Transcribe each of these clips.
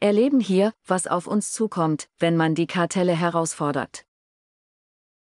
Erleben hier, was auf uns zukommt, wenn man die Kartelle herausfordert.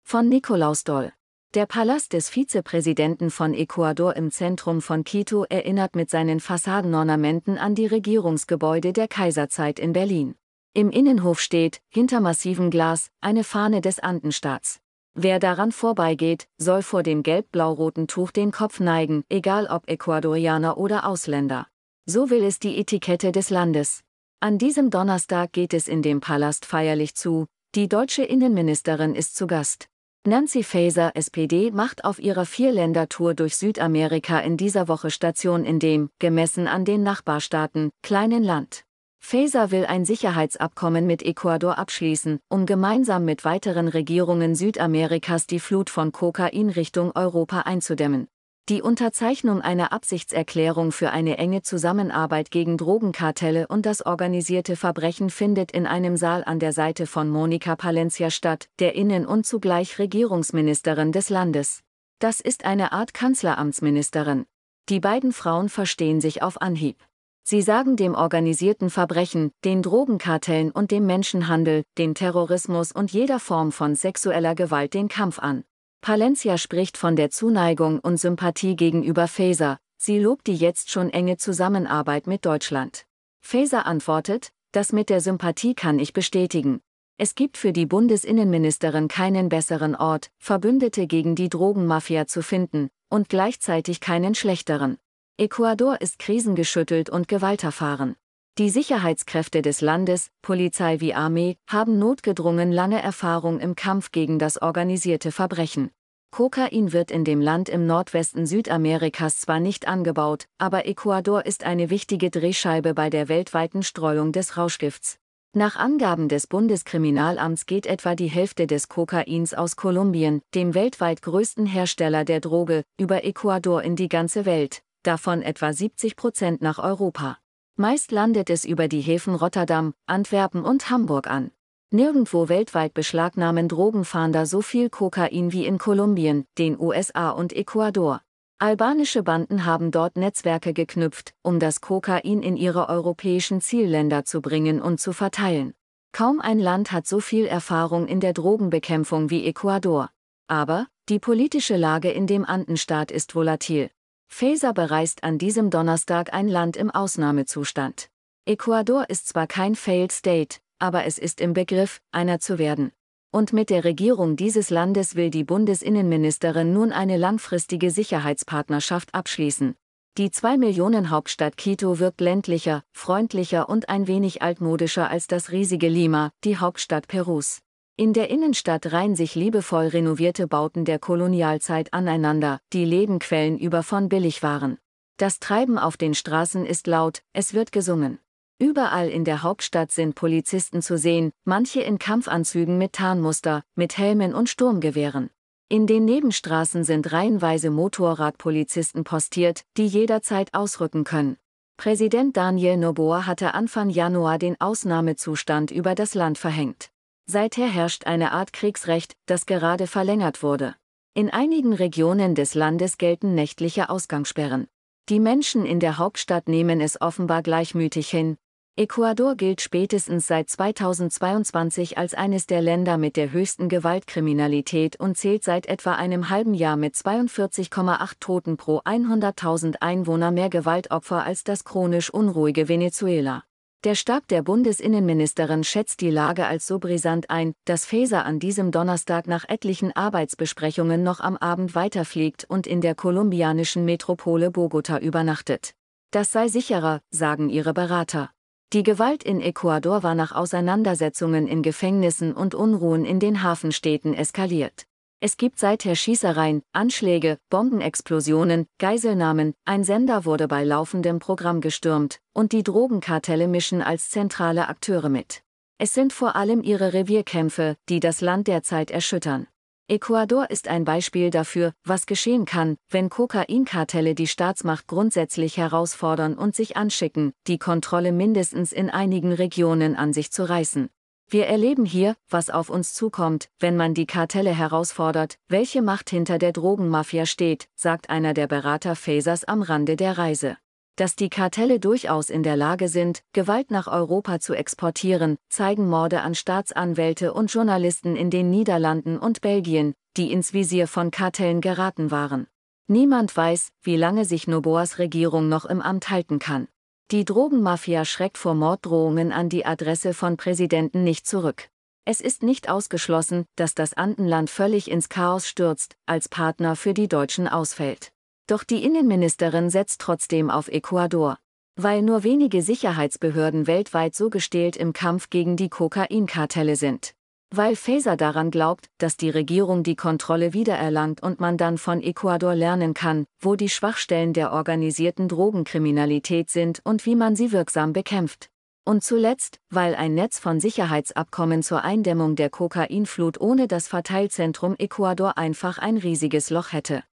Von Nikolaus Doll. Der Palast des Vizepräsidenten von Ecuador im Zentrum von Quito erinnert mit seinen Fassadenornamenten an die Regierungsgebäude der Kaiserzeit in Berlin. Im Innenhof steht, hinter massivem Glas, eine Fahne des Andenstaats. Wer daran vorbeigeht, soll vor dem gelb-blau-roten Tuch den Kopf neigen, egal ob Ecuadorianer oder Ausländer. So will es die Etikette des Landes. An diesem Donnerstag geht es in dem Palast feierlich zu, die deutsche Innenministerin ist zu Gast. Nancy Faeser, SPD, macht auf ihrer Vierländertour durch Südamerika in dieser Woche Station in dem, gemessen an den Nachbarstaaten, kleinen Land. Faeser will ein Sicherheitsabkommen mit Ecuador abschließen, um gemeinsam mit weiteren Regierungen Südamerikas die Flut von Kokain Richtung Europa einzudämmen. Die Unterzeichnung einer Absichtserklärung für eine enge Zusammenarbeit gegen Drogenkartelle und das organisierte Verbrechen findet in einem Saal an der Seite von Monica Palencia statt, der Innen- und zugleich Regierungsministerin des Landes. Das ist eine Art Kanzleramtsministerin. Die beiden Frauen verstehen sich auf Anhieb. Sie sagen dem organisierten Verbrechen, den Drogenkartellen und dem Menschenhandel, den Terrorismus und jeder Form von sexueller Gewalt den Kampf an. Palencia spricht von der Zuneigung und Sympathie gegenüber Faeser, sie lobt die jetzt schon enge Zusammenarbeit mit Deutschland. Faeser antwortet, das mit der Sympathie kann ich bestätigen. Es gibt für die Bundesinnenministerin keinen besseren Ort, Verbündete gegen die Drogenmafia zu finden, und gleichzeitig keinen schlechteren. Ecuador ist krisengeschüttelt und gewalterfahren. Die Sicherheitskräfte des Landes, Polizei wie Armee, haben notgedrungen lange Erfahrung im Kampf gegen das organisierte Verbrechen. Kokain wird in dem Land im Nordwesten Südamerikas zwar nicht angebaut, aber Ecuador ist eine wichtige Drehscheibe bei der weltweiten Streuung des Rauschgifts. Nach Angaben des Bundeskriminalamts geht etwa die Hälfte des Kokains aus Kolumbien, dem weltweit größten Hersteller der Droge, über Ecuador in die ganze Welt, davon etwa 70 Prozent nach Europa. Meist landet es über die Häfen Rotterdam, Antwerpen und Hamburg an. Nirgendwo weltweit beschlagnahmen Drogenfahnder so viel Kokain wie in Kolumbien, den USA und Ecuador. Albanische Banden haben dort Netzwerke geknüpft, um das Kokain in ihre europäischen Zielländer zu bringen und zu verteilen. Kaum ein Land hat so viel Erfahrung in der Drogenbekämpfung wie Ecuador. Aber, die politische Lage in dem Andenstaat ist volatil. Faeser bereist an diesem Donnerstag ein Land im Ausnahmezustand. Ecuador ist zwar kein Failed State, aber es ist im Begriff, einer zu werden. Und mit der Regierung dieses Landes will die Bundesinnenministerin nun eine langfristige Sicherheitspartnerschaft abschließen. Die 2 Millionen Hauptstadt Quito wirkt ländlicher, freundlicher und ein wenig altmodischer als das riesige Lima, die Hauptstadt Perus. In der Innenstadt reihen sich liebevoll renovierte Bauten der Kolonialzeit aneinander, die Lebenquellen über von billig waren. Das Treiben auf den Straßen ist laut, es wird gesungen. Überall in der Hauptstadt sind Polizisten zu sehen, manche in Kampfanzügen mit Tarnmuster, mit Helmen und Sturmgewehren. In den Nebenstraßen sind reihenweise Motorradpolizisten postiert, die jederzeit ausrücken können. Präsident Daniel Noboa hatte Anfang Januar den Ausnahmezustand über das Land verhängt. Seither herrscht eine Art Kriegsrecht, das gerade verlängert wurde. In einigen Regionen des Landes gelten nächtliche Ausgangssperren. Die Menschen in der Hauptstadt nehmen es offenbar gleichmütig hin. Ecuador gilt spätestens seit 2022 als eines der Länder mit der höchsten Gewaltkriminalität und zählt seit etwa einem halben Jahr mit 42,8 Toten pro 100.000 Einwohner mehr Gewaltopfer als das chronisch unruhige Venezuela. Der Stab der Bundesinnenministerin schätzt die Lage als so brisant ein, dass Faeser an diesem Donnerstag nach etlichen Arbeitsbesprechungen noch am Abend weiterfliegt und in der kolumbianischen Metropole Bogota übernachtet. Das sei sicherer, sagen ihre Berater. Die Gewalt in Ecuador war nach Auseinandersetzungen in Gefängnissen und Unruhen in den Hafenstädten eskaliert. Es gibt seither Schießereien, Anschläge, Bombenexplosionen, Geiselnahmen, ein Sender wurde bei laufendem Programm gestürmt, und die Drogenkartelle mischen als zentrale Akteure mit. Es sind vor allem ihre Revierkämpfe, die das Land derzeit erschüttern. Ecuador ist ein Beispiel dafür, was geschehen kann, wenn Kokainkartelle die Staatsmacht grundsätzlich herausfordern und sich anschicken, die Kontrolle mindestens in einigen Regionen an sich zu reißen. Wir erleben hier, was auf uns zukommt, wenn man die Kartelle herausfordert, welche Macht hinter der Drogenmafia steht, sagt einer der Berater Fasers am Rande der Reise. Dass die Kartelle durchaus in der Lage sind, Gewalt nach Europa zu exportieren, zeigen Morde an Staatsanwälte und Journalisten in den Niederlanden und Belgien, die ins Visier von Kartellen geraten waren. Niemand weiß, wie lange sich Noboas Regierung noch im Amt halten kann. Die Drogenmafia schreckt vor Morddrohungen an die Adresse von Präsidenten nicht zurück. Es ist nicht ausgeschlossen, dass das Andenland völlig ins Chaos stürzt, als Partner für die Deutschen ausfällt. Doch die Innenministerin setzt trotzdem auf Ecuador. Weil nur wenige Sicherheitsbehörden weltweit so gestählt im Kampf gegen die Kokainkartelle sind. Weil Faeser daran glaubt, dass die Regierung die Kontrolle wiedererlangt und man dann von Ecuador lernen kann, wo die Schwachstellen der organisierten Drogenkriminalität sind und wie man sie wirksam bekämpft. Und zuletzt, weil ein Netz von Sicherheitsabkommen zur Eindämmung der Kokainflut ohne das Verteilzentrum Ecuador einfach ein riesiges Loch hätte.